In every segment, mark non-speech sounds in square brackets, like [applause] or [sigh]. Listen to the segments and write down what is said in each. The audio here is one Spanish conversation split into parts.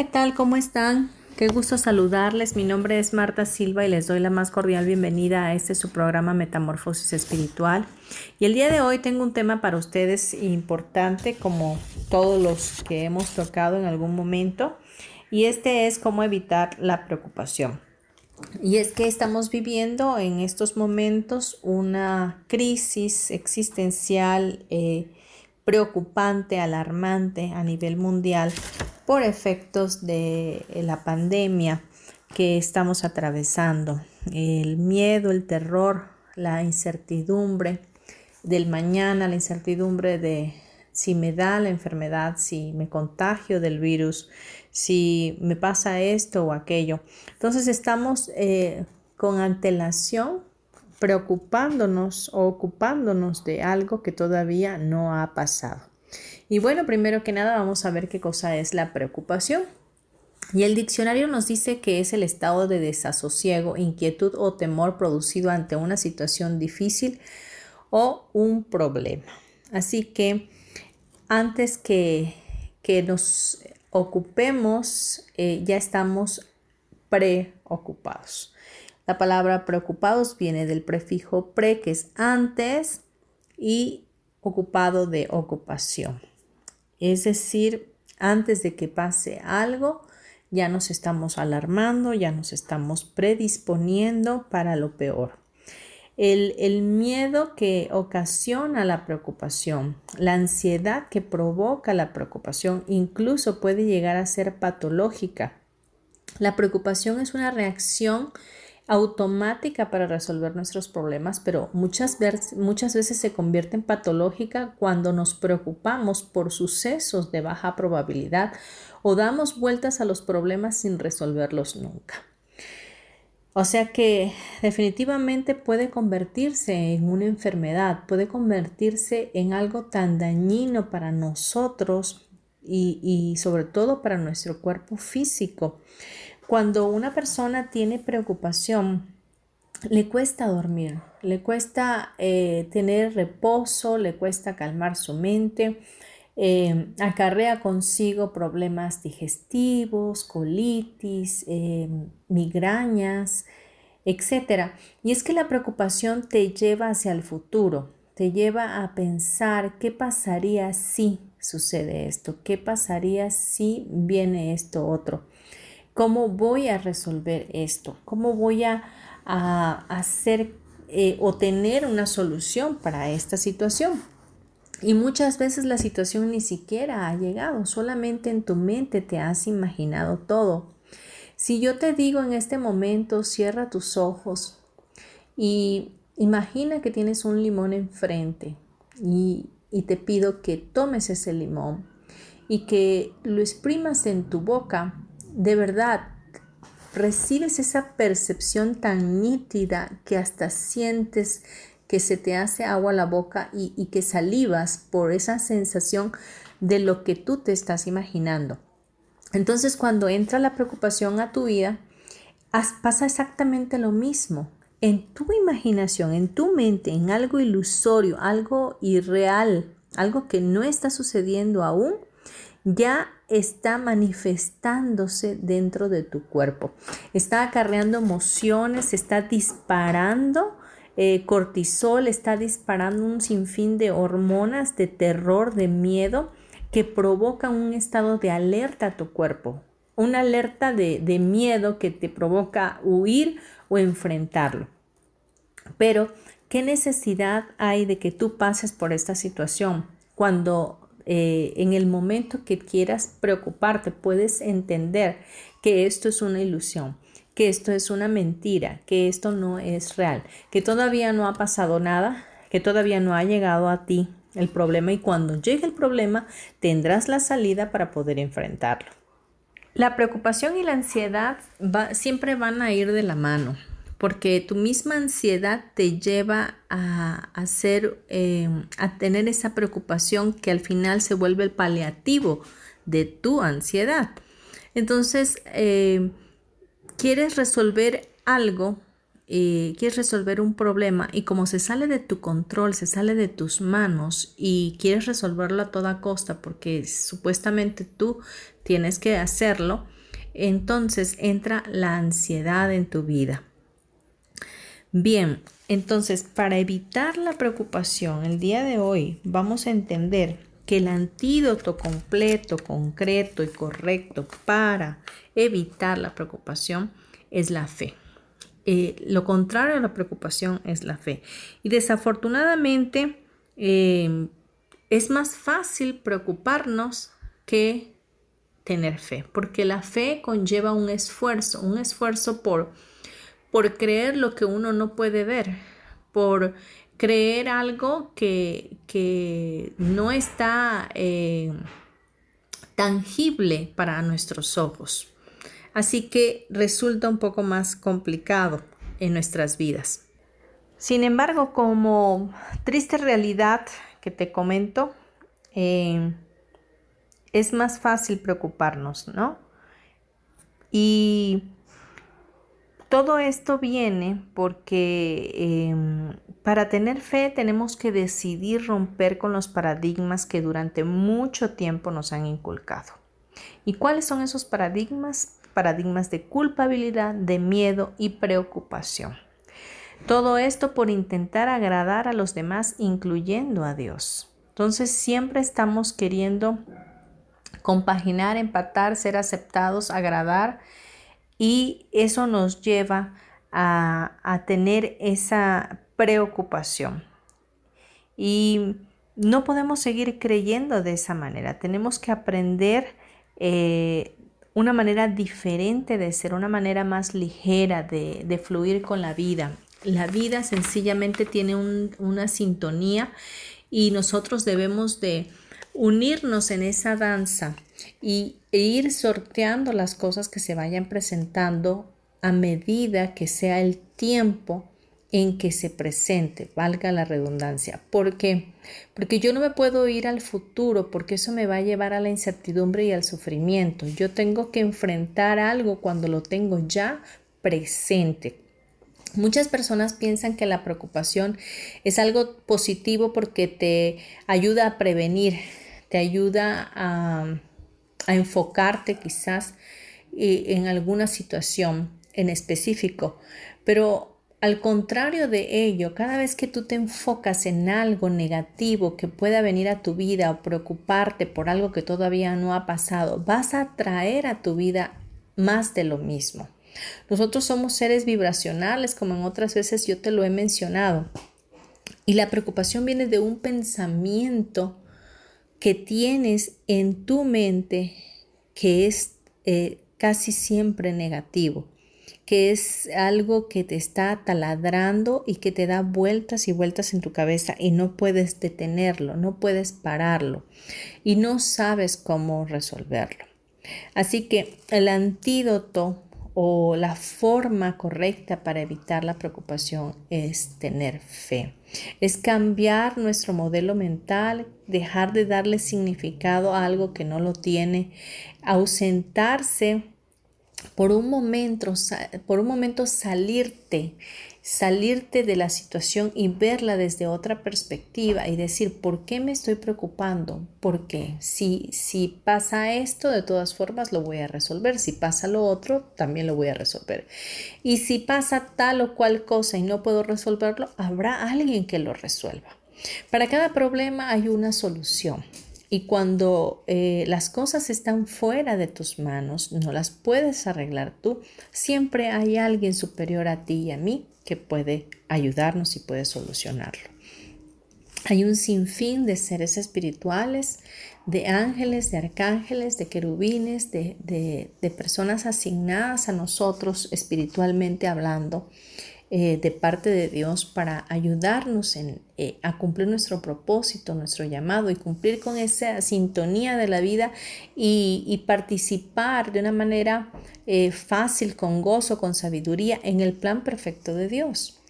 ¿Qué tal? ¿Cómo están? Qué gusto saludarles. Mi nombre es Marta Silva y les doy la más cordial bienvenida a este su programa Metamorfosis Espiritual. Y el día de hoy tengo un tema para ustedes importante como todos los que hemos tocado en algún momento y este es cómo evitar la preocupación. Y es que estamos viviendo en estos momentos una crisis existencial eh, preocupante, alarmante a nivel mundial por efectos de eh, la pandemia que estamos atravesando. El miedo, el terror, la incertidumbre del mañana, la incertidumbre de si me da la enfermedad, si me contagio del virus, si me pasa esto o aquello. Entonces estamos eh, con antelación preocupándonos o ocupándonos de algo que todavía no ha pasado. Y bueno, primero que nada vamos a ver qué cosa es la preocupación. Y el diccionario nos dice que es el estado de desasosiego, inquietud o temor producido ante una situación difícil o un problema. Así que antes que, que nos ocupemos, eh, ya estamos preocupados. La palabra preocupados viene del prefijo pre, que es antes, y ocupado de ocupación. Es decir, antes de que pase algo, ya nos estamos alarmando, ya nos estamos predisponiendo para lo peor. El, miedo que ocasiona la preocupación, la ansiedad que provoca la preocupación, incluso puede llegar a ser patológica. La preocupación es una reacción automática para resolver nuestros problemas, pero muchas, veces, muchas veces se convierte en patológica cuando nos preocupamos por sucesos de baja probabilidad o damos vueltas a los problemas sin resolverlos nunca. O sea que definitivamente puede convertirse en una enfermedad, puede convertirse en algo tan dañino para nosotros y, y sobre todo para nuestro cuerpo físico. Cuando una persona tiene preocupación, le cuesta dormir, le cuesta eh, tener reposo, le cuesta calmar su mente, eh, acarrea consigo problemas digestivos, colitis, eh, migrañas, etc. Y es que la preocupación te lleva hacia el futuro, te lleva a pensar qué pasaría si sucede esto, qué pasaría si viene esto otro. ¿Cómo voy a resolver esto? ¿Cómo voy a, hacer eh, o tener una solución para esta situación? Y muchas veces la situación ni siquiera ha llegado, solamente en tu mente te has imaginado todo. Si yo te digo en este momento, cierra tus ojos y imagina que tienes un limón enfrente y, y te pido que tomes ese limón y que lo exprimas en tu boca de verdad recibes esa percepción tan nítida que hasta sientes que se te hace agua a la boca y, que salivas por esa sensación de lo que tú te estás imaginando. Entonces cuando entra la preocupación a tu vida, pasa exactamente lo mismo. En tu imaginación, en tu mente, en algo ilusorio, algo irreal, algo que no está sucediendo aún, ya está manifestándose dentro de tu cuerpo. Está acarreando emociones, está disparando eh, cortisol, está disparando un sinfín de hormonas de terror, de miedo, que provocan un estado de alerta a tu cuerpo. una alerta de miedo que te provoca huir o enfrentarlo. Pero, ¿qué necesidad hay de que tú pases por esta situación cuando eh, en el momento que quieras preocuparte puedes entender que esto es una ilusión? que esto es una mentira, que esto no es real, que todavía no ha pasado nada, que todavía no ha llegado a ti el problema y cuando llegue el problema tendrás la salida para poder enfrentarlo. La preocupación y la ansiedad siempre van a ir de la mano porque tu misma ansiedad te lleva a, hacer, em, a tener esa preocupación que al final se vuelve el paliativo de tu ansiedad. Entonces, em, quieres resolver algo, eh, quieres resolver un problema y como se sale de tu control, se sale de tus manos y quieres resolverlo a toda costa porque supuestamente tú tienes que hacerlo, entonces entra la ansiedad en tu vida. Bien, entonces para evitar la preocupación, el día de hoy vamos a entender que el antídoto completo, concreto y correcto para evitar la preocupación es la fe. Eh, lo contrario a la preocupación es la fe. Y desafortunadamente em, es más fácil preocuparnos que tener fe, porque la fe conlleva un esfuerzo, un esfuerzo por, por creer lo que uno no puede ver, por creer algo que, no está eh, tangible para nuestros ojos. Así que resulta un poco más complicado en nuestras vidas. Sin embargo, como triste realidad que te comento, eh, es más fácil preocuparnos, ¿no? Y todo esto viene porque em, para tener fe tenemos que decidir romper con los paradigmas que durante mucho tiempo nos han inculcado. ¿Y cuáles son esos paradigmas? Paradigmas de culpabilidad, de miedo y preocupación. Todo esto por intentar agradar a los demás, incluyendo a Dios. Entonces siempre estamos queriendo compaginar, empatar, ser aceptados, agradar y eso nos lleva a, tener esa preocupación. Y no podemos seguir creyendo de esa manera. Tenemos que aprender eh, una manera diferente de ser, una manera más ligera de, fluir con la vida. La vida sencillamente tiene una sintonía y nosotros debemos de unirnos en esa danza y e ir sorteando las cosas que se vayan presentando a medida que sea el tiempo en que se presente, valga la redundancia. ¿Por qué? Porque yo no me puedo ir al futuro porque eso me va a llevar a la incertidumbre y al sufrimiento. Yo tengo que enfrentar algo cuando lo tengo ya presente. Muchas personas piensan que la preocupación es algo positivo porque te ayuda a prevenir, te ayuda a a enfocarte quizás eh, en alguna situación en específico. Pero al contrario de ello, cada vez que tú te enfocas en algo negativo que pueda venir a tu vida o preocuparte por algo que todavía no ha pasado, vas a traer a tu vida más de lo mismo. Nosotros somos seres vibracionales, como en otras veces yo te lo he mencionado. Y la preocupación viene de un pensamiento que tienes en tu mente que es eh, casi siempre negativo, que es algo que te está taladrando y que te da vueltas y vueltas en tu cabeza y no puedes detenerlo, no puedes pararlo y no sabes cómo resolverlo. Así que el antídoto o la forma correcta para evitar la preocupación es tener fe. Es cambiar nuestro modelo mental, dejar de darle significado a algo que no lo tiene, ausentarse por un momento, por un momento salirte salirte de la situación y verla desde otra perspectiva y decir, ¿por qué me estoy preocupando? Porque si, si pasa esto, de todas formas lo voy a resolver. Si pasa lo otro, también lo voy a resolver. Y si pasa tal o cual cosa y no puedo resolverlo, habrá alguien que lo resuelva. Para cada problema hay una solución. Y cuando eh, las cosas están fuera de tus manos, no las puedes arreglar tú, siempre hay alguien superior a ti y a mí que puede ayudarnos y puede solucionarlo. Hay un sinfín de seres espirituales, de ángeles, de arcángeles, de querubines, de, de personas asignadas a nosotros espiritualmente hablando, eh, de parte de Dios para ayudarnos en, eh, a cumplir nuestro propósito, nuestro llamado y cumplir con esa sintonía de la vida y, participar de una manera eh, fácil, con gozo, con sabiduría en el plan perfecto de Dios.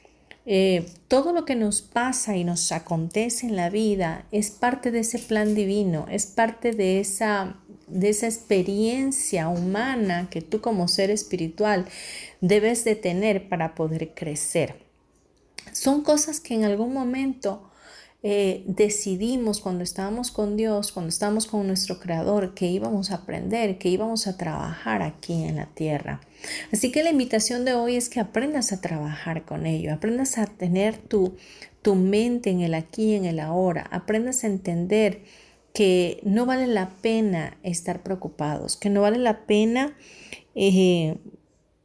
todo lo que nos pasa y nos acontece en la vida es parte de ese plan divino, es parte de esa, de esa experiencia humana que tú como ser espiritual debes de tener para poder crecer. Son cosas que en algún momento eh, decidimos cuando estábamos con Dios, cuando estábamos con nuestro Creador, que íbamos a aprender, que íbamos a trabajar aquí en la tierra. Así que la invitación de hoy es que aprendas a trabajar con ello, aprendas a tener tu, tu mente en el aquí, en el ahora, aprendas a entender que no vale la pena estar preocupados, que no vale la pena eh,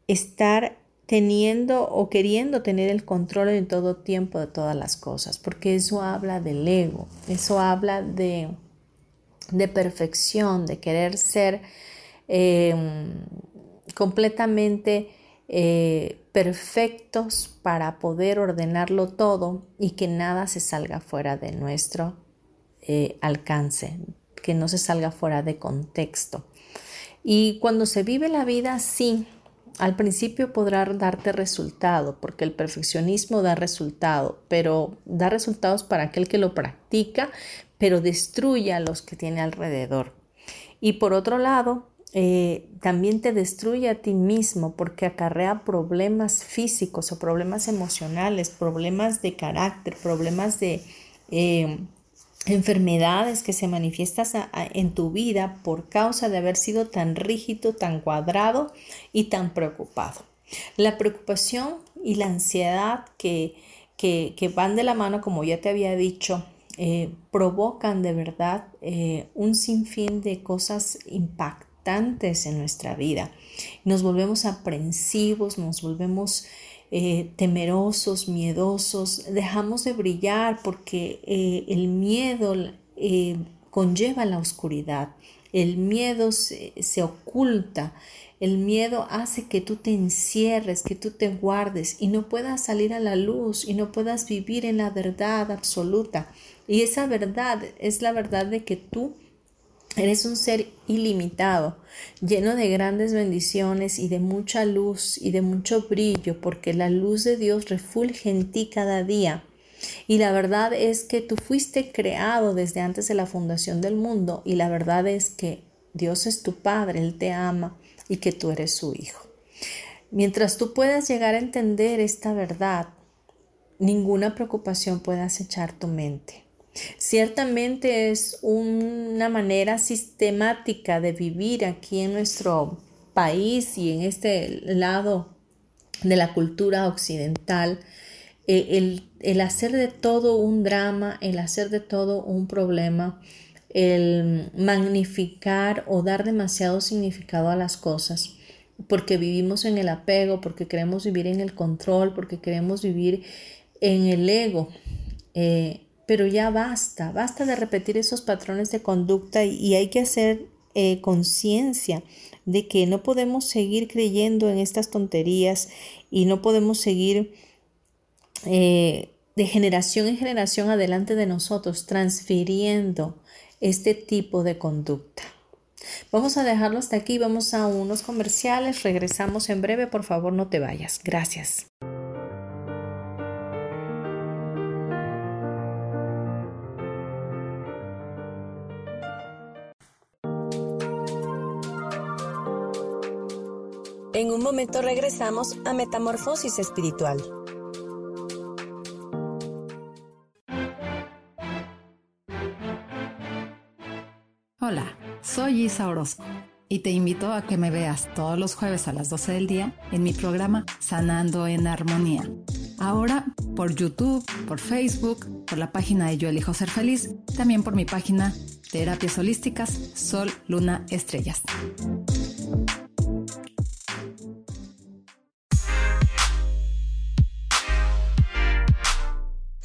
estar teniendo o queriendo tener el control en todo tiempo de todas las cosas, porque eso habla del ego, eso habla de, de perfección, de querer ser em, completamente eh, perfectos para poder ordenarlo todo y que nada se salga fuera de nuestro eh, alcance, que no se salga fuera de contexto. Y cuando se vive la vida así, al principio podrá darte resultado, porque el perfeccionismo da resultado, pero da resultados para aquel que lo practica, pero destruye a los que tiene alrededor. Y por otro lado, eh, también te destruye a ti mismo porque acarrea problemas físicos o problemas emocionales, problemas de carácter, problemas de eh, enfermedades que se manifiestan en tu vida por causa de haber sido tan rígido, tan cuadrado y tan preocupado. La preocupación y la ansiedad que, que, van de la mano, como ya te había dicho, eh, provocan de verdad eh, un sinfín de cosas impactantes en nuestra vida. Nos volvemos aprensivos, nos volvemos eh, temerosos, miedosos, dejamos de brillar porque eh, el miedo eh, conlleva la oscuridad, el miedo se, se oculta, el miedo hace que tú te encierres, que tú te guardes y no puedas salir a la luz y no puedas vivir en la verdad absoluta. Y esa verdad es la verdad de que tú Eres un ser ilimitado, lleno de grandes bendiciones y de mucha luz y de mucho brillo, porque la luz de Dios refulge en ti cada día. Y la verdad es que tú fuiste creado desde antes de la fundación del mundo y la verdad es que Dios es tu Padre, Él te ama y que tú eres su Hijo. Mientras tú puedas llegar a entender esta verdad, ninguna preocupación puede acechar tu mente. Ciertamente es una manera sistemática de vivir aquí en nuestro país y en este lado de la cultura occidental, eh, el, hacer de todo un drama, el hacer de todo un problema, el magnificar o dar demasiado significado a las cosas, porque vivimos en el apego, porque queremos vivir en el control, porque queremos vivir en el ego. Eh, pero ya basta, basta de repetir esos patrones de conducta y, hay que hacer eh, conciencia de que no podemos seguir creyendo en estas tonterías y no podemos seguir eh, de generación en generación adelante de nosotros transfiriendo este tipo de conducta. Vamos a dejarlo hasta aquí, vamos a unos comerciales, regresamos en breve, por favor no te vayas. Gracias. En un momento regresamos a Metamorfosis Espiritual. Hola, soy Isa Orozco y te invito a que me veas todos los jueves a las 12 del día en mi programa Sanando en Armonía. Ahora por YouTube, por Facebook, por la página de Yo Elijo Ser Feliz, también por mi página Terapias Holísticas Sol, Luna, Estrellas.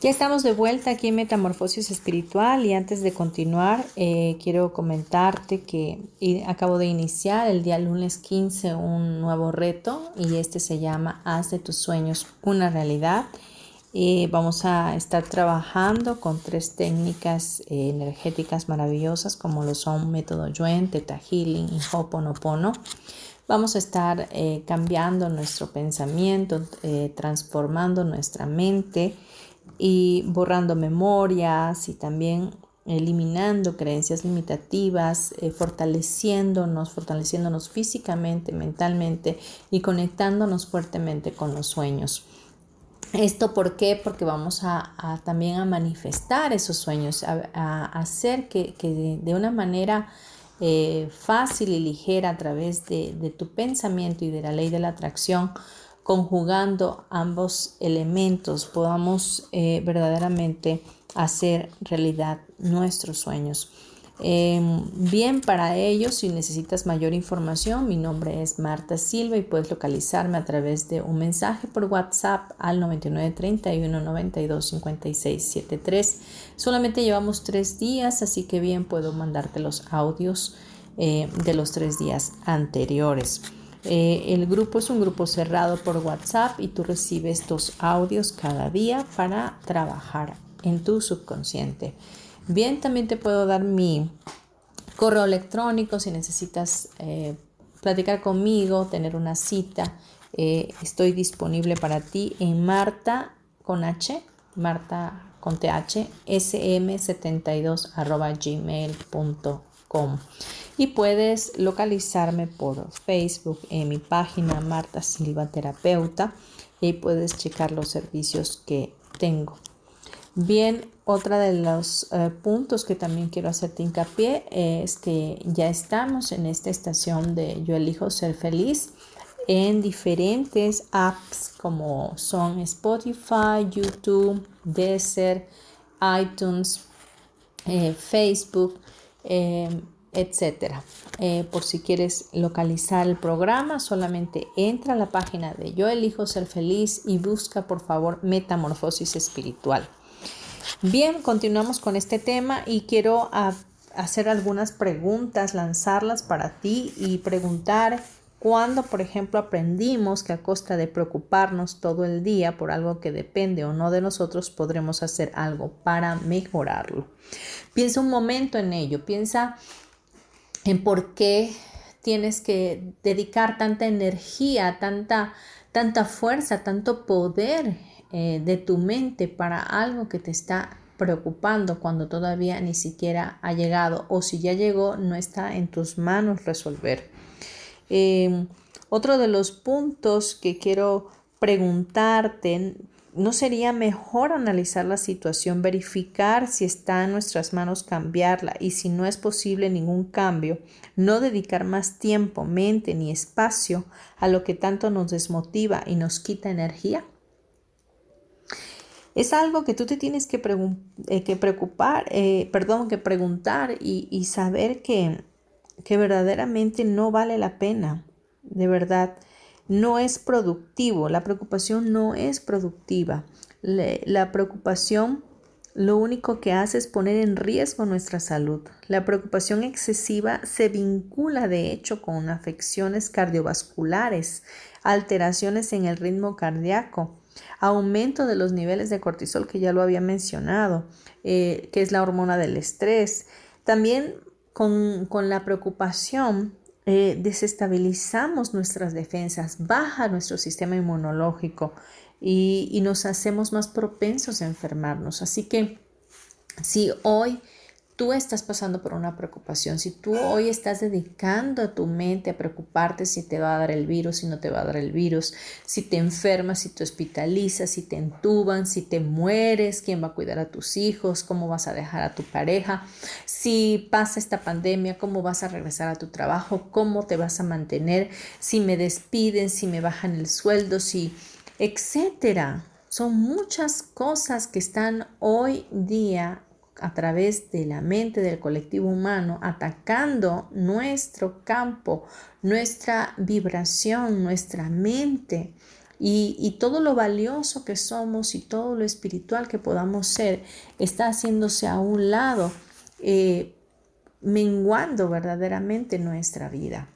Ya estamos de vuelta aquí en Metamorfosis Espiritual y antes de continuar eh, quiero comentarte que acabo de iniciar el día lunes 15 un nuevo reto y este se llama Haz de tus sueños una realidad vamos a estar trabajando con tres técnicas eh, energéticas maravillosas como lo son método Yuen, Theta Healing y Ho'oponopono. Vamos a estar eh, cambiando nuestro pensamiento, eh, transformando nuestra mente y borrando memorias y también eliminando creencias limitativas, fortaleciéndonos, fortaleciéndonos físicamente, mentalmente y conectándonos fuertemente con los sueños. ¿Esto por qué? Porque vamos a, también a manifestar esos sueños, a, hacer que, de, una manera eh, fácil y ligera a través de, tu pensamiento y de la ley de la atracción, conjugando ambos elementos, podamos eh, verdaderamente hacer realidad nuestros sueños. Em, bien, para ello, si necesitas mayor información, mi nombre es Marta Silva y puedes localizarme a través de un mensaje por WhatsApp al 9931 92 56 73. Solamente llevamos tres días, así que bien puedo mandarte los audios eh, de los tres días anteriores. Eh, el grupo es un grupo cerrado por WhatsApp y tú recibes estos audios cada día para trabajar en tu subconsciente. Bien, también te puedo dar mi correo electrónico si necesitas eh, platicar conmigo, tener una cita. Eh, estoy disponible para ti en Marta con H, Marta con TH, sm72 arroba Y puedes localizarme por Facebook en mi página Marta Silva Terapeuta y puedes checar los servicios que tengo. Bien, otra de los eh, puntos que también quiero hacerte hincapié es que ya estamos en esta estación de Yo elijo ser feliz en diferentes apps como son Spotify, YouTube, Deezer, iTunes, eh, Facebook, em, etcétera. Eh, por si quieres localizar el programa, solamente entra a la página de Yo elijo ser feliz y busca por favor Metamorfosis Espiritual. Bien, continuamos con este tema y quiero hacer algunas preguntas, lanzarlas para ti y preguntar cuándo, por ejemplo, aprendimos que a costa de preocuparnos todo el día por algo que depende o no de nosotros, podremos hacer algo para mejorarlo. Piensa un momento en ello, piensa en por qué tienes que dedicar tanta energía, tanta, tanta fuerza, tanto poder eh, de tu mente para algo que te está preocupando cuando todavía ni siquiera ha llegado o si ya llegó no está en tus manos resolver. Em, otro de los puntos que quiero preguntarte, ¿no sería mejor analizar la situación, verificar si está en nuestras manos cambiarla y si no es posible ningún cambio, no dedicar más tiempo, mente ni espacio a lo que tanto nos desmotiva y nos quita energía? Es algo que tú te tienes que, eh, preocupar, eh, perdón, que preguntar y, saber que, que, verdaderamente no vale la pena, de verdad. no es productivo, la preocupación no es productiva. la preocupación lo único que hace es poner en riesgo nuestra salud. La preocupación excesiva se vincula de hecho con afecciones cardiovasculares, alteraciones en el ritmo cardíaco, aumento de los niveles de cortisol que ya lo había mencionado, eh, que es la hormona del estrés. También con, la preocupación eh, desestabilizamos nuestras defensas, baja nuestro sistema inmunológico y, nos hacemos más propensos a enfermarnos. Así que si hoy tú estás pasando por una preocupación, si tú hoy estás dedicando a tu mente a preocuparte si te va a dar el virus, si no te va a dar el virus, si te enfermas, si te hospitalizas, si te entuban, si te mueres, quién va a cuidar a tus hijos, cómo vas a dejar a tu pareja, si pasa esta pandemia, cómo vas a regresar a tu trabajo, cómo te vas a mantener, si me despiden, si me bajan el sueldo, si etcétera. Son muchas cosas que están hoy día a través de la mente del colectivo humano atacando nuestro campo, nuestra vibración, nuestra mente y, todo lo valioso que somos y todo lo espiritual que podamos ser está haciéndose a un lado, eh, menguando verdaderamente nuestra vida.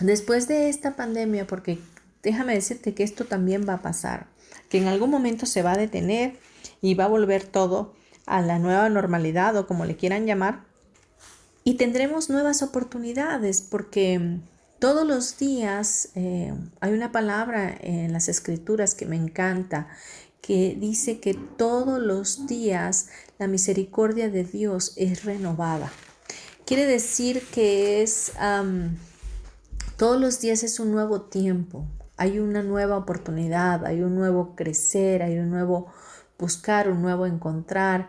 Después de esta pandemia, porque déjame decirte que esto también va a pasar, que en algún momento se va a detener y va a volver todo a la nueva normalidad o como le quieran llamar. Y tendremos nuevas oportunidades porque todos los días eh, hay una palabra en las escrituras que me encanta que dice que todos los días la misericordia de Dios es renovada. Quiere decir que es todos los días es un nuevo tiempo, hay una nueva oportunidad, hay un nuevo crecer, hay un nuevo buscar, un nuevo encontrar,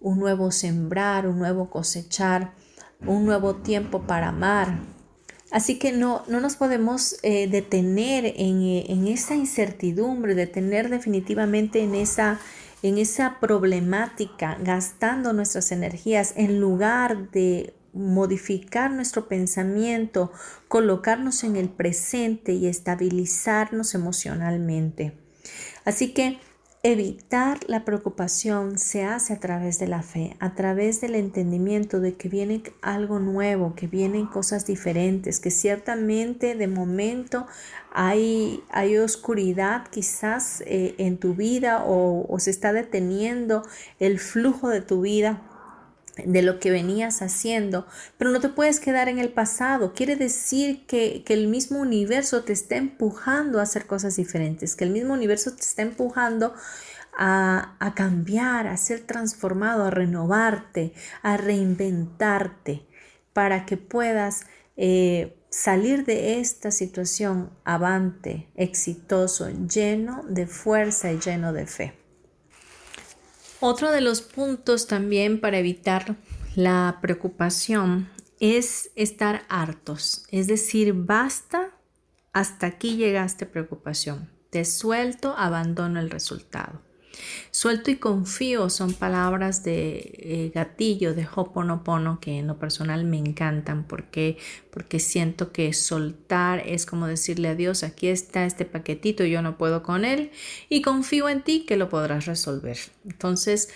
un nuevo sembrar, un nuevo cosechar, un nuevo tiempo para amar. Así que no, no nos podemos eh, detener en, en, esa incertidumbre, detener definitivamente en esa, en esa problemática, gastando nuestras energías en lugar de modificar nuestro pensamiento, colocarnos en el presente y estabilizarnos emocionalmente. Así que evitar la preocupación se hace a través de la fe, a través del entendimiento de que viene algo nuevo, que vienen cosas diferentes, que ciertamente de momento hay, hay oscuridad quizás eh, en tu vida o, o se está deteniendo el flujo de tu vida de lo que venías haciendo, pero no te puedes quedar en el pasado. Quiere decir que, el mismo universo te está empujando a hacer cosas diferentes, que el mismo universo te está empujando a, cambiar, a ser transformado, a renovarte, a reinventarte, para que puedas eh, salir de esta situación avante, exitoso, lleno de fuerza y lleno de fe. Otro de los puntos también para evitar la preocupación es estar hartos, es decir, basta, hasta aquí llegaste preocupación, te suelto, abandono el resultado. Suelto y confío son palabras de eh, gatillo, de Hoponopono, que en lo personal me encantan porque, porque siento que soltar es como decirle a Dios, aquí está este paquetito, yo no puedo con él y confío en ti que lo podrás resolver. Entonces,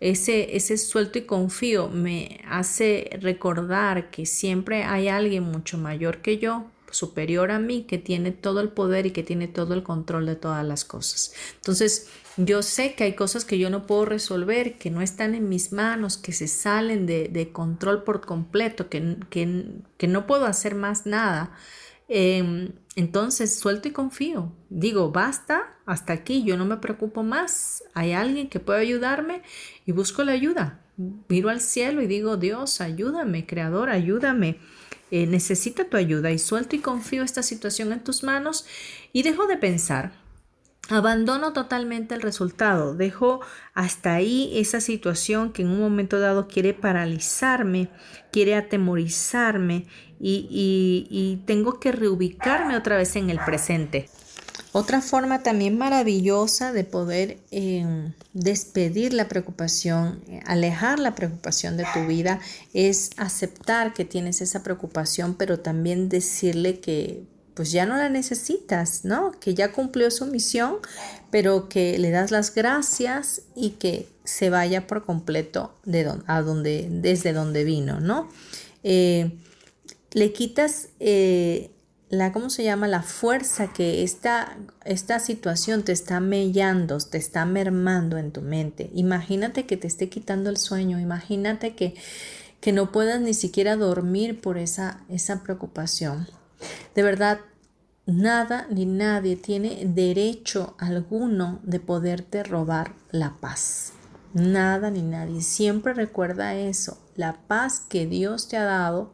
ese, ese suelto y confío me hace recordar que siempre hay alguien mucho mayor que yo, superior a mí, que tiene todo el poder y que tiene todo el control de todas las cosas. Entonces, yo sé que hay cosas que yo no puedo resolver, que no están en mis manos, que se salen de, control por completo, que, que, no puedo hacer más nada. Em, entonces suelto y confío. Digo, basta, hasta aquí, yo no me preocupo más. Hay alguien que puede ayudarme y busco la ayuda. Miro al cielo y digo, Dios, ayúdame, Creador, ayúdame. Eh, necesita tu ayuda y suelto y confío esta situación en tus manos y dejo de pensar Abandono totalmente el resultado, dejo hasta ahí esa situación que en un momento dado quiere paralizarme, quiere atemorizarme y, tengo que reubicarme otra vez en el presente. Otra forma también maravillosa de poder em, despedir la preocupación, alejar la preocupación de tu vida, es aceptar que tienes esa preocupación, pero también decirle que pues ya no la necesitas, ¿no? Que ya cumplió su misión, pero que le das las gracias y que se vaya por completo de a donde, desde donde vino, ¿no? Eh, le quitas eh, la, ¿cómo se llama? La fuerza que esta, esta situación te está mellando, te está mermando en tu mente. Imagínate que te esté quitando el sueño, imagínate que, que no puedas ni siquiera dormir por esa, esa preocupación. De verdad, nada ni nadie tiene derecho alguno de poderte robar la paz. Nada ni nadie. Siempre recuerda eso. La paz que Dios te ha dado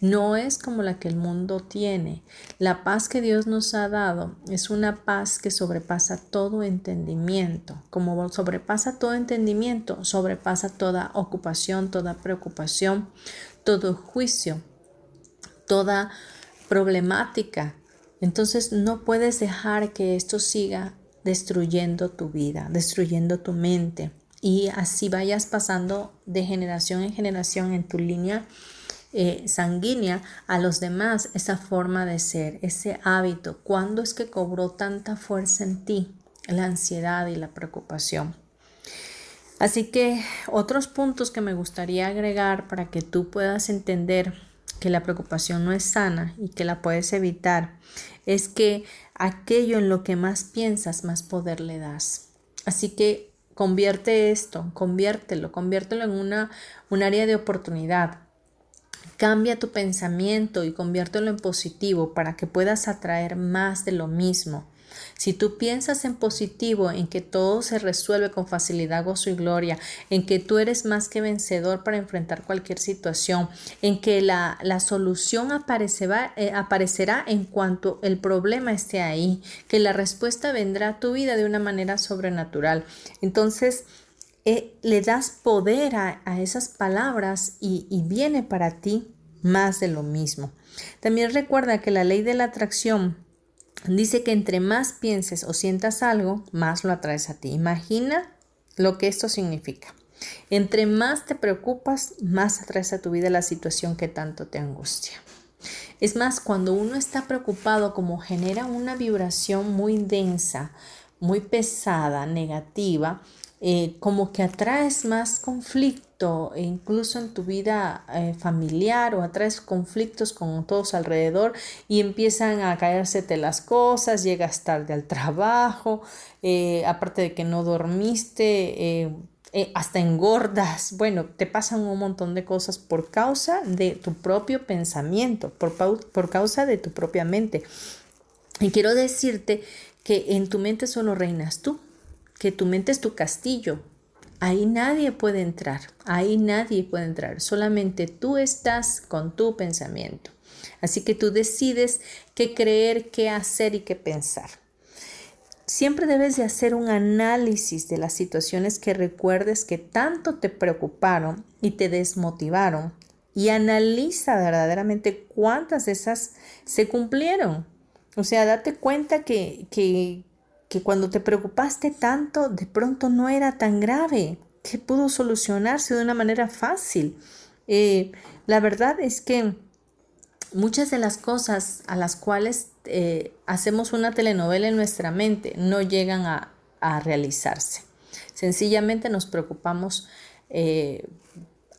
no es como la que el mundo tiene. La paz que Dios nos ha dado es una paz que sobrepasa todo entendimiento. Como sobrepasa todo entendimiento, sobrepasa toda ocupación, toda preocupación, todo juicio, toda problemática. Entonces no puedes dejar que esto siga destruyendo tu vida, destruyendo tu mente y así vayas pasando de generación en generación en tu línea eh, sanguínea a los demás esa forma de ser, ese hábito. ¿Cuándo es que cobró tanta fuerza en ti la ansiedad y la preocupación? Así que otros puntos que me gustaría agregar para que tú puedas entender que la preocupación no es sana y que la puedes evitar es que aquello en lo que más piensas, más poder le das. Así que convierte esto, conviértelo, conviértelo en una, un área de oportunidad. Cambia tu pensamiento y conviértelo en positivo para que puedas atraer más de lo mismo. Si tú piensas en positivo, en que todo se resuelve con facilidad, gozo y gloria, en que tú eres más que vencedor para enfrentar cualquier situación, en que la, solución aparecerá, eh, aparecerá en cuanto el problema esté ahí, que la respuesta vendrá a tu vida de una manera sobrenatural. Entonces, eh, le das poder a, esas palabras y, y viene para ti más de lo mismo. También recuerda que la ley de la atracción dice que entre más pienses o sientas algo, más lo atraes a ti. Imagina lo que esto significa. Entre más te preocupas, más atraes a tu vida la situación que tanto te angustia. Es más, cuando uno está preocupado, como genera una vibración muy densa, muy pesada, negativa, eh, como que atraes más conflicto, e incluso en tu vida eh, familiar o atraes conflictos con todos alrededor y empiezan a caérsete las cosas, llegas tarde al trabajo, eh, aparte de que no dormiste, hasta engordas, bueno, te pasan un montón de cosas por causa de tu propio pensamiento, por, por causa de tu propia mente. Y quiero decirte que en tu mente solo reinas tú que tu mente es tu castillo. Ahí nadie puede entrar, ahí nadie puede entrar, solamente tú estás con tu pensamiento. Así que tú decides qué creer, qué hacer y qué pensar. Siempre debes de hacer un análisis de las situaciones que recuerdes que tanto te preocuparon y te desmotivaron y analiza verdaderamente cuántas de esas se cumplieron. O sea, date cuenta que, que, que cuando te preocupaste tanto, de pronto no era tan grave, que pudo solucionarse de una manera fácil. Eh, la verdad es que muchas de las cosas a las cuales eh, hacemos una telenovela en nuestra mente no llegan a, realizarse. Sencillamente nos preocupamos eh,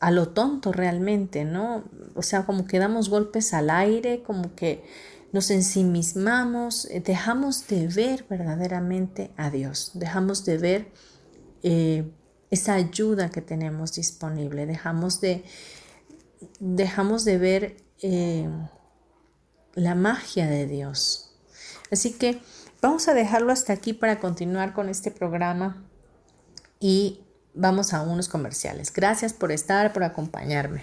a lo tonto realmente, ¿no? O sea, como que damos golpes al aire, como que nos ensimismamos, eh, dejamos de ver verdaderamente a Dios, dejamos de ver eh, esa ayuda que tenemos disponible, dejamos de, dejamos de ver eh, la magia de Dios. Así que vamos a dejarlo hasta aquí para continuar con este programa y vamos a unos comerciales. Gracias por estar, por acompañarme.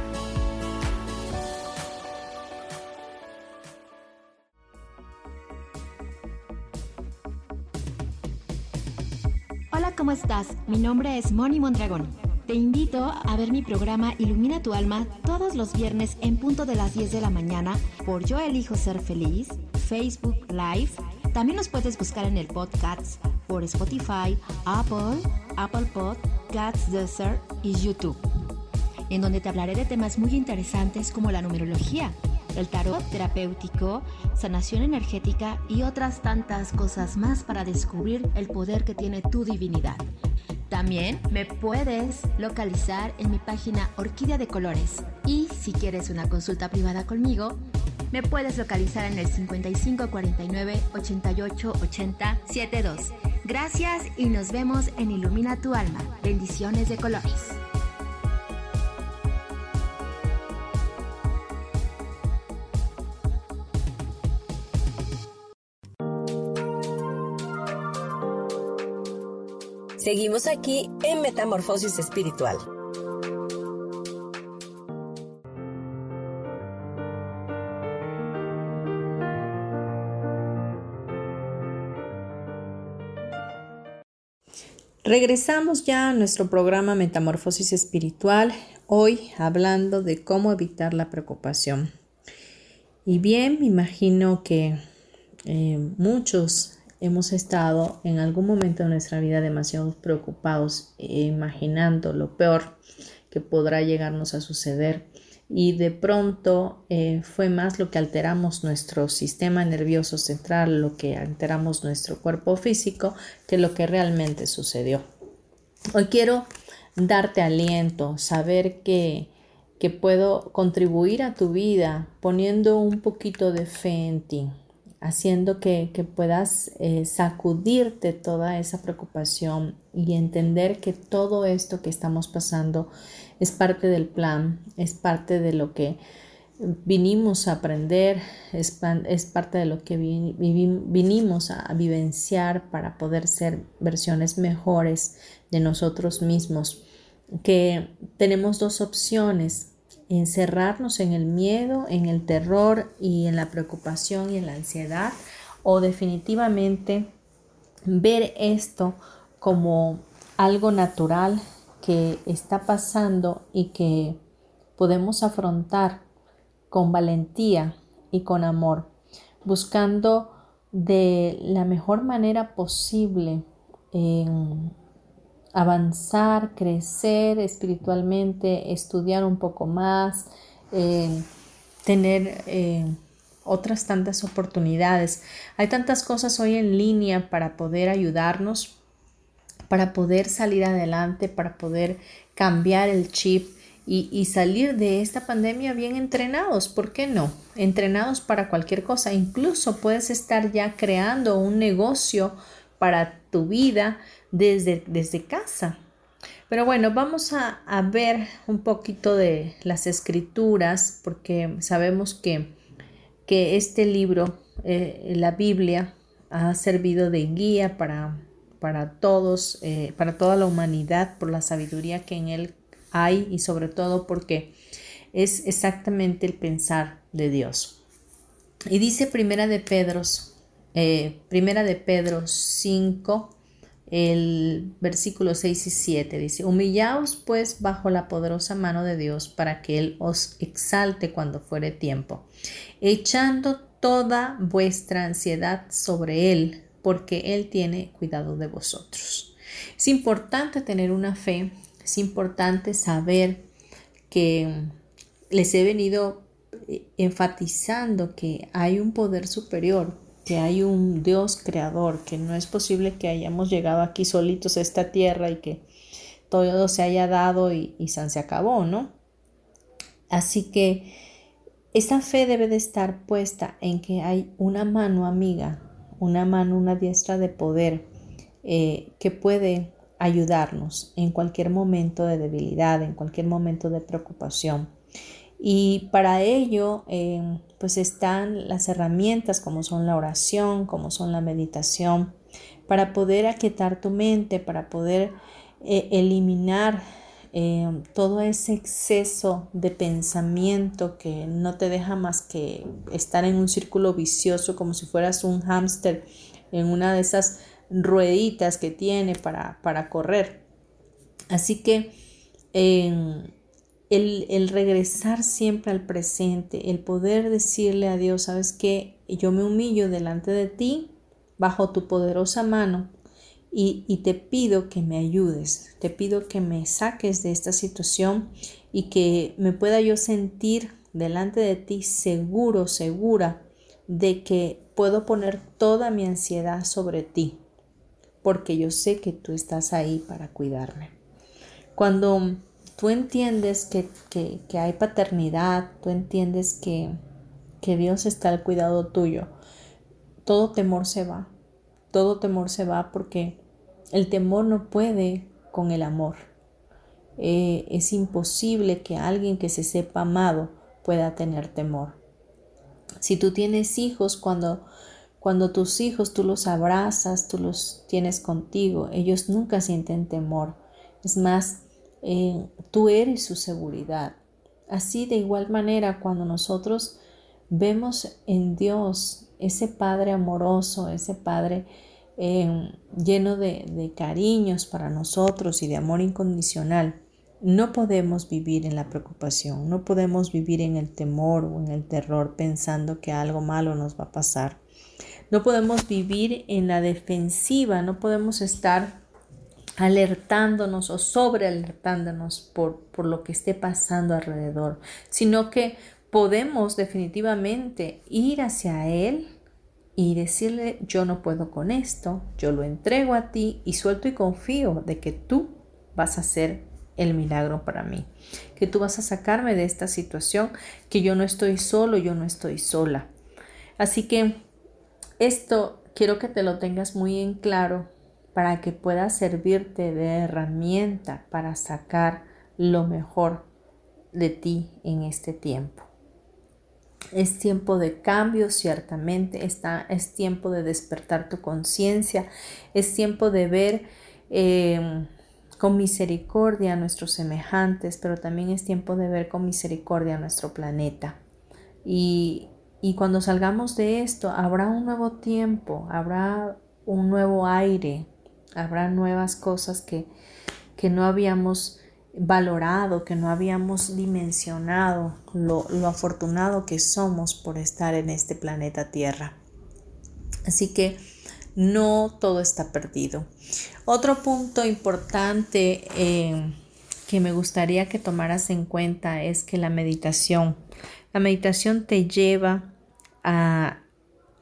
¿Cómo estás? Mi nombre es Moni Mondragón. Te invito a ver mi programa Ilumina tu alma todos los viernes en punto de las 10 de la mañana por Yo elijo ser feliz, Facebook Live. También nos puedes buscar en el podcast por Spotify, Apple, Apple Podcasts, Desert y YouTube, en donde te hablaré de temas muy interesantes como la numerología, el tarot terapéutico, sanación energética y otras tantas cosas más para descubrir el poder que tiene tu divinidad. También me puedes localizar en mi página Orquídea de Colores. Y si quieres una consulta privada conmigo, me puedes localizar en el 55 49 88 80 72. Gracias y nos vemos en Ilumina tu alma. Bendiciones de colores. Seguimos aquí en Metamorfosis Espiritual. Regresamos ya a nuestro programa Metamorfosis Espiritual, hoy hablando de cómo evitar la preocupación. Y bien, me imagino que eh, muchos hemos estado en algún momento de nuestra vida demasiado preocupados e imaginando lo peor que podrá llegarnos a suceder y de pronto eh, fue más lo que alteramos nuestro sistema nervioso central, lo que alteramos nuestro cuerpo físico, que lo que realmente sucedió. Hoy quiero darte aliento, saber que, que puedo contribuir a tu vida poniendo un poquito de fe en ti, haciendo que, puedas eh, sacudirte toda esa preocupación y entender que todo esto que estamos pasando es parte del plan, es parte de lo que vinimos a aprender, es, es parte de lo que vinimos a vivenciar para poder ser versiones mejores de nosotros mismos, que tenemos dos opciones, encerrarnos en el miedo, en el terror y en la preocupación y en la ansiedad o definitivamente ver esto como algo natural que está pasando y que podemos afrontar con valentía y con amor, buscando de la mejor manera posible en avanzar, crecer espiritualmente, estudiar un poco más, eh, tener eh, otras tantas oportunidades. Hay tantas cosas hoy en línea para poder ayudarnos, para poder salir adelante, para poder cambiar el chip y, y, salir de esta pandemia bien entrenados. ¿Por qué no? Entrenados para cualquier cosa. Incluso puedes estar ya creando un negocio para tu vida desde, desde casa. Pero bueno, vamos a, ver un poquito de las escrituras porque sabemos que, que este libro, eh, la Biblia, ha servido de guía para, para todos, eh, para toda la humanidad, por la sabiduría que en él hay y sobre todo porque es exactamente el pensar de Dios. Y dice Primera de Pedro, eh, Primera de Pedro 5, el versículo 6 y 7 dice, humillaos pues bajo la poderosa mano de Dios para que Él os exalte cuando fuere tiempo, echando toda vuestra ansiedad sobre Él, porque Él tiene cuidado de vosotros. Es importante tener una fe, es importante saber que les he venido eh, enfatizando que hay un poder superior, que hay un Dios creador, que no es posible que hayamos llegado aquí solitos a esta tierra y que todo se haya dado y, y se acabó, ¿no? Así que esa fe debe de estar puesta en que hay una mano amiga, una mano, una diestra de poder eh, que puede ayudarnos en cualquier momento de debilidad, en cualquier momento de preocupación. Y para ello, eh, pues están las herramientas como son la oración, como son la meditación, para poder aquietar tu mente, para poder eh, eliminar eh, todo ese exceso de pensamiento que no te deja más que estar en un círculo vicioso como si fueras un hámster en una de esas rueditas que tiene para, para correr. Así que el, regresar siempre al presente, el poder decirle a Dios, sabes que yo me humillo delante de ti bajo tu poderosa mano y, te pido que me ayudes, te pido que me saques de esta situación y que me pueda yo sentir delante de ti seguro, segura de que puedo poner toda mi ansiedad sobre ti, porque yo sé que tú estás ahí para cuidarme. Cuando tú entiendes que, que, hay paternidad, tú entiendes que, que Dios está al cuidado tuyo, todo temor se va, todo temor se va porque el temor no puede con el amor. Eh, es imposible que alguien que se sepa amado pueda tener temor. Si tú tienes hijos, cuando, cuando tus hijos tú los abrazas, tú los tienes contigo, ellos nunca sienten temor. Es más, tú eres su seguridad. Así de igual manera, cuando nosotros vemos en Dios ese Padre amoroso, ese Padre Em, lleno de, cariños para nosotros y de amor incondicional, no podemos vivir en la preocupación, no podemos vivir en el temor o en el terror pensando que algo malo nos va a pasar. No podemos vivir en la defensiva, no podemos estar alertándonos o sobrealertándonos por, por lo que esté pasando alrededor, sino que podemos definitivamente ir hacia Él y decirle yo no puedo con esto, yo lo entrego a ti y suelto y confío de que tú vas a hacer el milagro para mí, que tú vas a sacarme de esta situación, que yo no estoy solo, yo no estoy sola. Así que esto quiero que te lo tengas muy en claro para que pueda servirte de herramienta para sacar lo mejor de ti en este tiempo. Es tiempo de cambio, ciertamente. Está, es tiempo de despertar tu conciencia. Es tiempo de ver em, con misericordia a nuestros semejantes, pero también es tiempo de ver con misericordia a nuestro planeta. Y, y cuando salgamos de esto, habrá un nuevo tiempo, habrá un nuevo aire, habrá nuevas cosas que, que no habíamos valorado, que no habíamos dimensionado lo, afortunado que somos por estar en este planeta Tierra. Así que no todo está perdido. Otro punto importante eh, que me gustaría que tomaras en cuenta es que la meditación, la meditación te lleva a,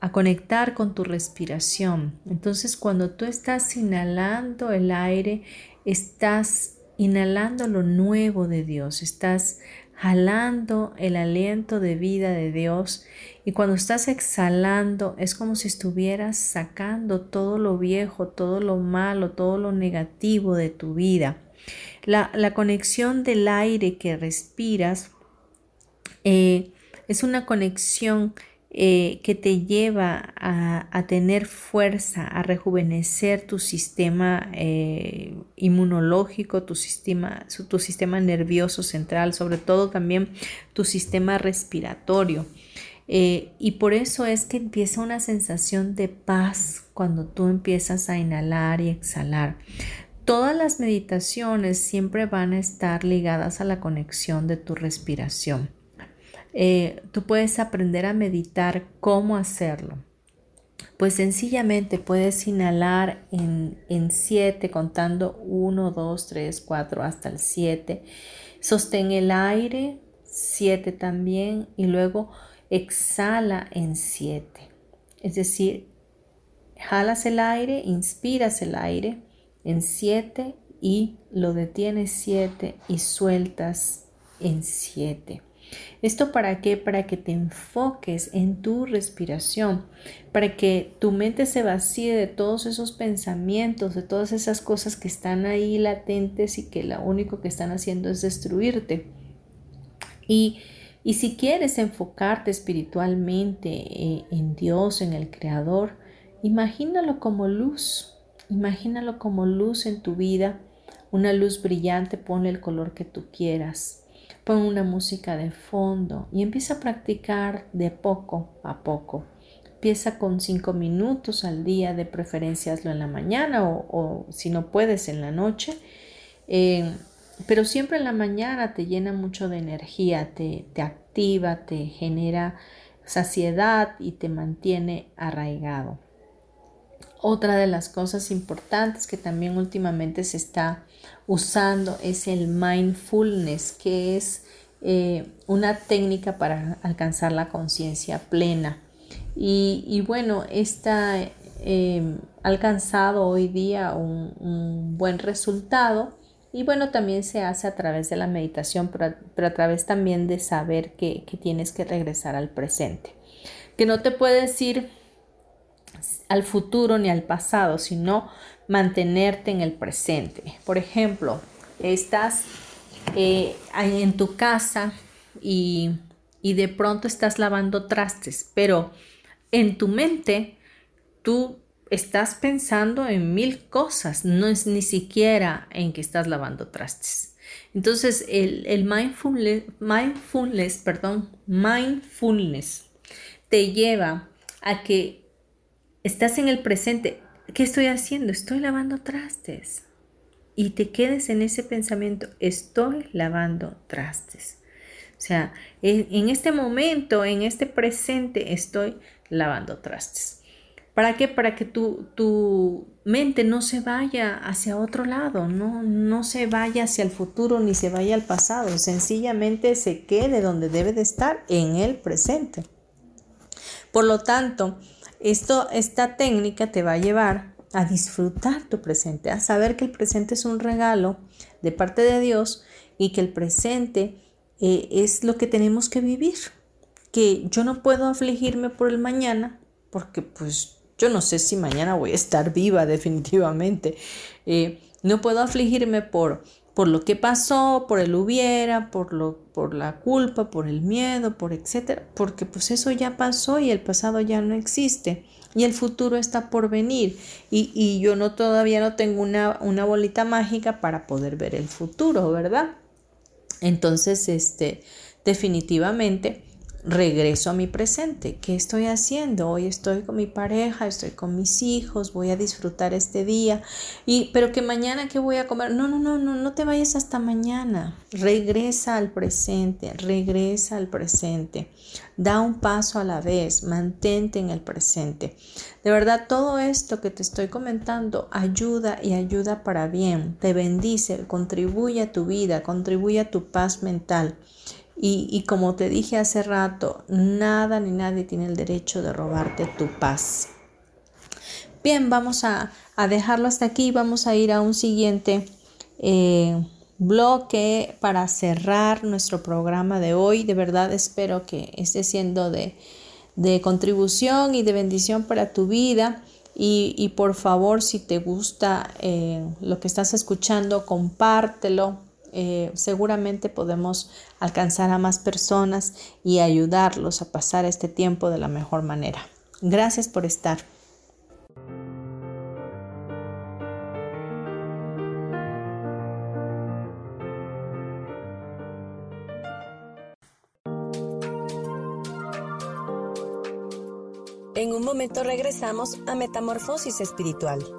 a conectar con tu respiración. Entonces cuando tú estás inhalando el aire, estás inhalando lo nuevo de Dios, estás jalando el aliento de vida de Dios y cuando estás exhalando es como si estuvieras sacando todo lo viejo, todo lo malo, todo lo negativo de tu vida. La, conexión del aire que respiras eh, es una conexión eh, que te lleva a, tener fuerza, a rejuvenecer tu sistema eh, inmunológico, tu sistema, tu sistema nervioso central, sobre todo también tu sistema respiratorio. Eh, y por eso es que empieza una sensación de paz cuando tú empiezas a inhalar y exhalar. Todas las meditaciones siempre van a estar ligadas a la conexión de tu respiración. Eh, tú puedes aprender a meditar cómo hacerlo. Pues sencillamente puedes inhalar en 7, contando 1, 2, 3, 4 hasta el 7. Sostén el aire 7 también y luego exhala en 7. Es decir, jalas el aire, inspiras el aire en 7 y lo detienes 7 y sueltas en 7. ¿Esto para qué? Para que te enfoques en tu respiración, para que tu mente se vacíe de todos esos pensamientos, de todas esas cosas que están ahí latentes y que lo único que están haciendo es destruirte. Y, y si quieres enfocarte espiritualmente eh, en Dios, en el Creador, imagínalo como luz, imagínalo como luz en tu vida, una luz brillante, ponle el color que tú quieras Pon una música de fondo y empieza a practicar de poco a poco. Empieza con cinco minutos al día, de preferencia hazlo en la mañana o, si no puedes en la noche. Eh, pero siempre en la mañana te llena mucho de energía, te, te activa, te genera saciedad y te mantiene arraigado. Otra de las cosas importantes que también últimamente se está usando es el mindfulness, que es eh, una técnica para alcanzar la conciencia plena. Y, bueno, está eh, alcanzado hoy día un, buen resultado. Y bueno, también se hace a través de la meditación, pero, a través también de saber que, que tienes que regresar al presente. Que no te puedes ir al futuro ni al pasado, sino mantenerte en el presente. Por ejemplo, estás eh, en tu casa y, y de pronto estás lavando trastes, pero en tu mente tú estás pensando en mil cosas, no es ni siquiera en que estás lavando trastes. Entonces, el, el mindfulness, mindfulness, perdón, mindfulness te lleva a que estás en el presente. ¿Qué estoy haciendo? Estoy lavando trastes. Y te quedes en ese pensamiento, estoy lavando trastes. O sea, en este momento, en este presente, estoy lavando trastes. ¿Para qué? Para que tu, tu mente no se vaya hacia otro lado, no, no se vaya hacia el futuro ni se vaya al pasado, sencillamente se quede donde debe de estar, en el presente. Por lo tanto, esto, esta técnica te va a llevar a disfrutar tu presente, a saber que el presente es un regalo de parte de Dios y que el presente eh, es lo que tenemos que vivir, que yo no puedo afligirme por el mañana porque pues yo no sé si mañana voy a estar viva [laughs] definitivamente, eh, no puedo afligirme por por lo que pasó, por el hubiera, por, lo, por la culpa, por el miedo, por etcétera, porque pues eso ya pasó y el pasado ya no existe y el futuro está por venir y, y yo no todavía no tengo una, una bolita mágica para poder ver el futuro, ¿verdad? Entonces, este, definitivamente regreso a mi presente. ¿Qué estoy haciendo? Hoy estoy con mi pareja, estoy con mis hijos, voy a disfrutar este día. Y pero que mañana qué voy a comer? No, no, no, no, no te vayas hasta mañana. Regresa al presente, regresa al presente. Da un paso a la vez, mantente en el presente. De verdad, todo esto que te estoy comentando ayuda y ayuda para bien, te bendice, contribuye a tu vida, contribuye a tu paz mental. Y, como te dije hace rato, nada ni nadie tiene el derecho de robarte tu paz. Bien, vamos a, dejarlo hasta aquí. Vamos a ir a un siguiente eh, bloque para cerrar nuestro programa de hoy. De verdad espero que esté siendo de, contribución y de bendición para tu vida. Y, por favor, si te gusta eh, lo que estás escuchando, compártelo eh, seguramente podemos alcanzar a más personas y ayudarlos a pasar este tiempo de la mejor manera. Gracias por estar. En un momento regresamos a Metamorfosis Espiritual.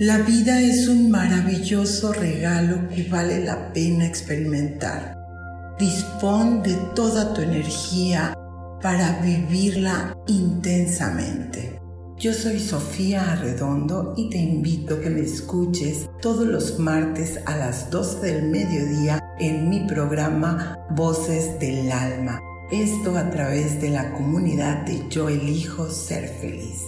La vida es un maravilloso regalo que vale la pena experimentar. Dispón de toda tu energía para vivirla intensamente. Yo soy Sofía Arredondo y te invito a que me escuches todos los martes a las 12 del mediodía en mi programa Voces del Alma. Esto a través de la comunidad de Yo elijo ser feliz.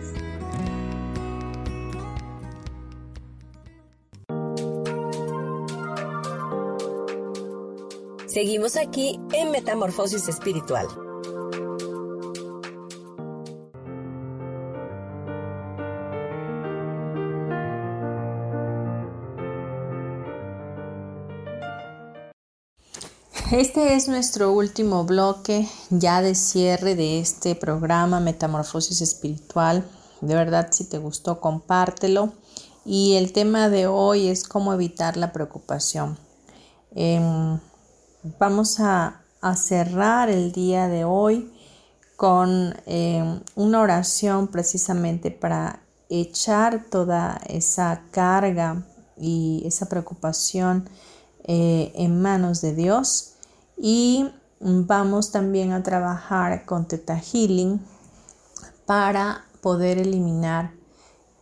Seguimos aquí en Metamorfosis Espiritual. Este es nuestro último bloque ya de cierre de este programa Metamorfosis Espiritual. De verdad, si te gustó, compártelo. Y el tema de hoy es cómo evitar la preocupación. Em, Vamos a, cerrar el día de hoy con eh, una oración precisamente para echar toda esa carga y esa preocupación eh, en manos de Dios. Y vamos también a trabajar con Teta Healing para poder eliminar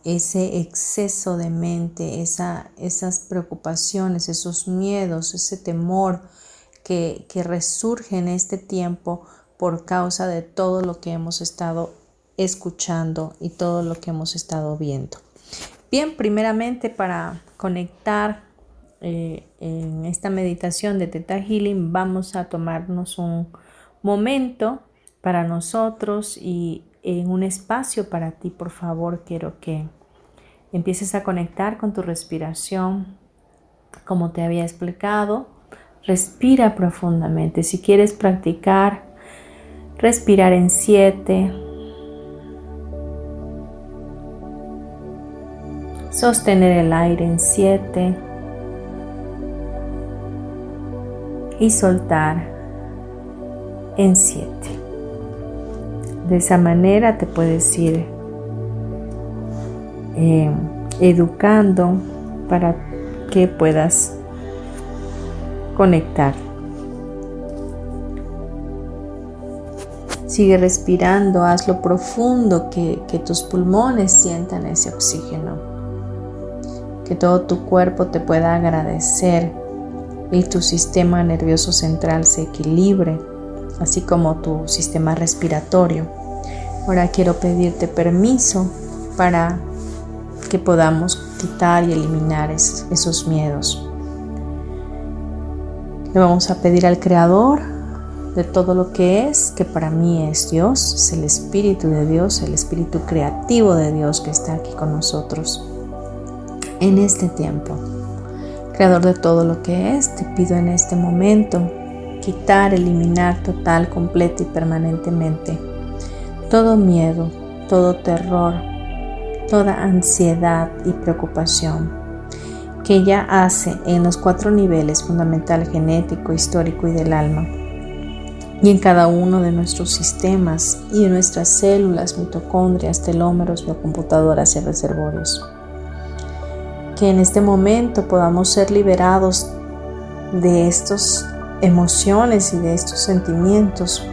ese exceso de mente, esas preocupaciones, esos miedos, ese temor que, resurge en este tiempo por causa de todo lo que hemos estado escuchando y todo lo que hemos estado viendo. Bien, primeramente para conectar eh, en esta meditación de Teta Healing vamos a tomarnos un momento para nosotros y en un espacio para ti, por favor, quiero que empieces a conectar con tu respiración, como te había explicado Respira profundamente. Si quieres practicar, respirar en siete. Sostener el aire en siete. Y soltar en siete. De esa manera te puedes ir eh, educando para que puedas conectar. Sigue respirando, hazlo profundo, que, que tus pulmones sientan ese oxígeno, que todo tu cuerpo te pueda agradecer y tu sistema nervioso central se equilibre, así como tu sistema respiratorio. Ahora quiero pedirte permiso para que podamos quitar y eliminar esos miedos. Le vamos a pedir al Creador de todo lo que es, que para mí es Dios, es el Espíritu de Dios, el Espíritu creativo de Dios que está aquí con nosotros en este tiempo. Creador de todo lo que es, te pido en este momento quitar, eliminar total, completa y permanentemente todo miedo, todo terror, toda ansiedad y preocupación que ella hace en los cuatro niveles fundamental, genético, histórico y del alma, y en cada uno de nuestros sistemas y en nuestras células, mitocondrias, telómeros, biocomputadoras y reservorios. Que en este momento podamos ser liberados de estas emociones y de estos sentimientos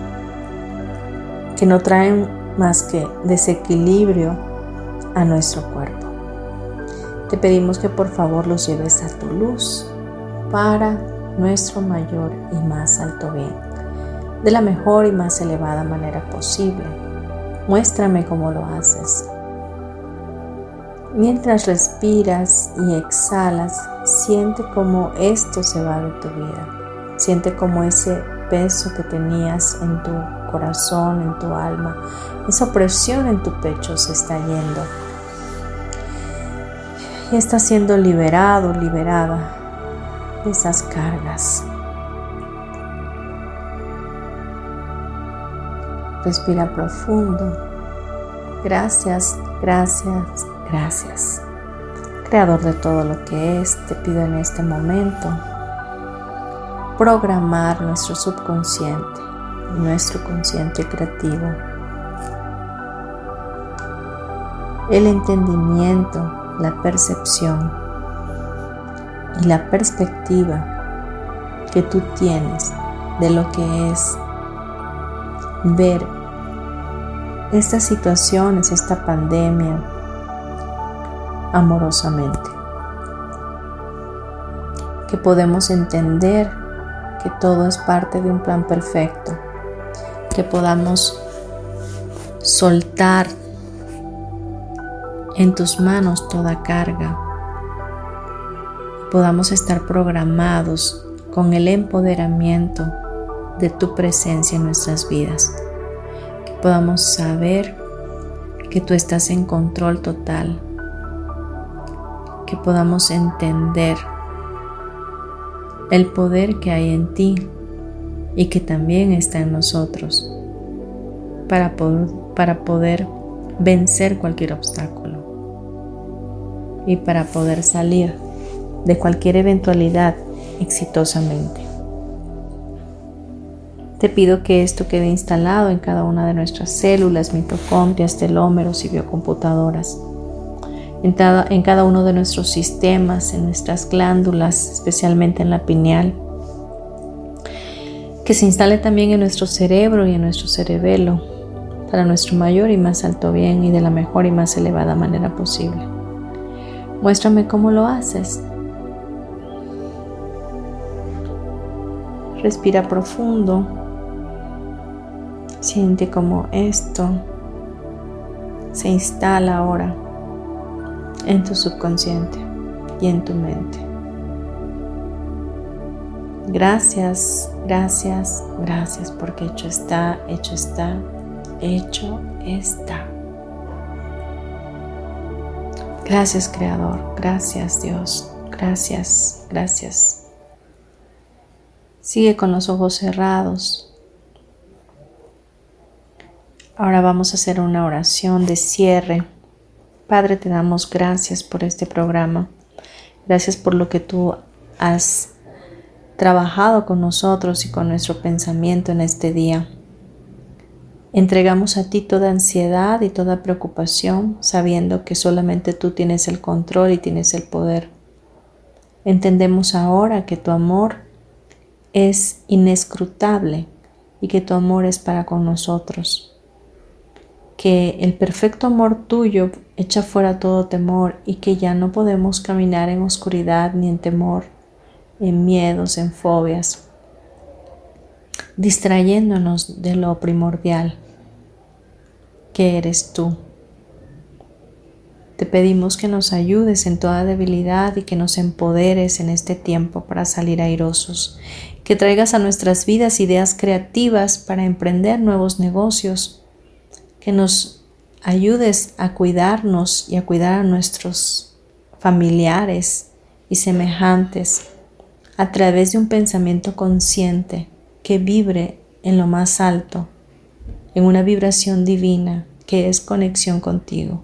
que no traen más que desequilibrio a nuestro cuerpo. Te pedimos que por favor los lleves a tu luz para nuestro mayor y más alto bien, de la mejor y más elevada manera posible. Muéstrame cómo lo haces. Mientras respiras y exhalas, siente cómo esto se va de tu vida. Siente cómo ese peso que tenías en tu corazón, en tu alma, esa opresión en tu pecho se está yendo. Y está siendo liberado, liberada de esas cargas. Respira profundo. Gracias, gracias, gracias. Creador de todo lo que es, te pido en este momento programar nuestro subconsciente, nuestro consciente creativo, el entendimiento, la percepción y la perspectiva que tú tienes de lo que es ver estas situaciones, esta pandemia amorosamente. Que podemos entender que todo es parte de un plan perfecto. Que podamos soltar en tus manos toda carga. Podamos estar programados con el empoderamiento de tu presencia en nuestras vidas. Que podamos saber que tú estás en control total. Que podamos entender el poder que hay en ti y que también está en nosotros para poder, para poder vencer cualquier obstáculo y para poder salir de cualquier eventualidad exitosamente. Te pido que esto quede instalado en cada una de nuestras células, mitocondrias, telómeros y biocomputadoras, en cada, cada uno de nuestros sistemas, en nuestras glándulas, especialmente en la pineal, que se instale también en nuestro cerebro y en nuestro cerebelo, para nuestro mayor y más alto bien y de la mejor y más elevada manera posible. Muéstrame cómo lo haces. Respira profundo. Siente cómo esto se instala ahora en tu subconsciente y en tu mente. Gracias, gracias, gracias porque hecho está, hecho está, hecho está. Gracias Creador, gracias Dios, gracias, gracias. Sigue con los ojos cerrados. Ahora vamos a hacer una oración de cierre. Padre, te damos gracias por este programa. Gracias por lo que tú has trabajado con nosotros y con nuestro pensamiento en este día. Entregamos a ti toda ansiedad y toda preocupación, sabiendo que solamente tú tienes el control y tienes el poder. Entendemos ahora que tu amor es inescrutable y que tu amor es para con nosotros que el perfecto amor tuyo echa fuera todo temor y que ya no podemos caminar en oscuridad ni en temor, en miedos, en fobias, distrayéndonos de lo primordial que eres tú. Te pedimos que nos ayudes en toda debilidad y que nos empoderes en este tiempo para salir airosos, que traigas a nuestras vidas ideas creativas para emprender nuevos negocios, que nos ayudes a cuidarnos y a cuidar a nuestros familiares y semejantes a través de un pensamiento consciente que vibre en lo más alto, en una vibración divina que es conexión contigo.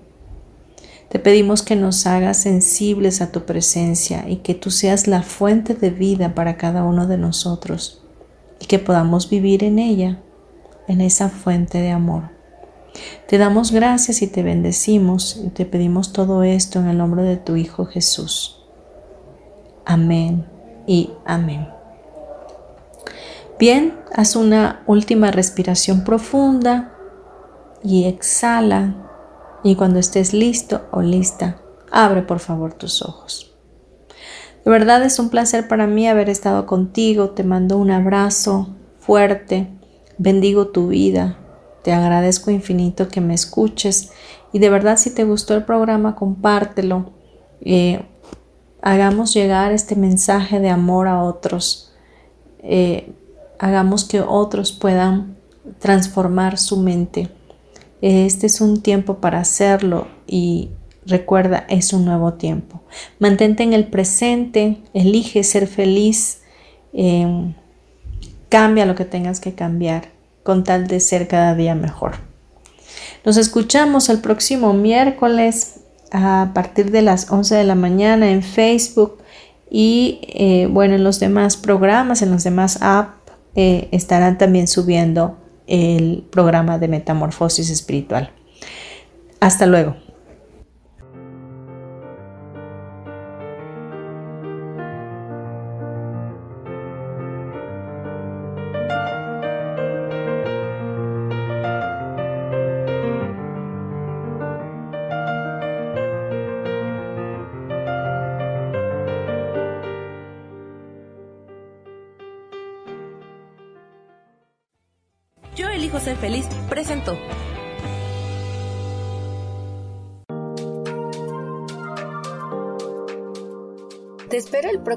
Te pedimos que nos hagas sensibles a tu presencia y que tú seas la fuente de vida para cada uno de nosotros y que podamos vivir en ella, en esa fuente de amor. Te damos gracias y te bendecimos y te pedimos todo esto en el nombre de tu Hijo Jesús. Amén y amén. Bien, haz una última respiración profunda y exhala. Y cuando estés listo o lista, abre por favor tus ojos. De verdad es un placer para mí haber estado contigo. Te mando un abrazo fuerte. Bendigo tu vida Te agradezco infinito que me escuches y de verdad si te gustó el programa compártelo. Eh, hagamos llegar este mensaje de amor a otros. Eh, hagamos que otros puedan transformar su mente. Este es un tiempo para hacerlo y recuerda, es un nuevo tiempo. Mantente en el presente, elige ser feliz, em, cambia lo que tengas que cambiar con tal de ser cada día mejor. Nos escuchamos el próximo miércoles a partir de las 11 de la mañana en Facebook y eh, bueno, en los demás programas, en los demás apps eh, estarán también subiendo el programa de metamorfosis espiritual. Hasta luego.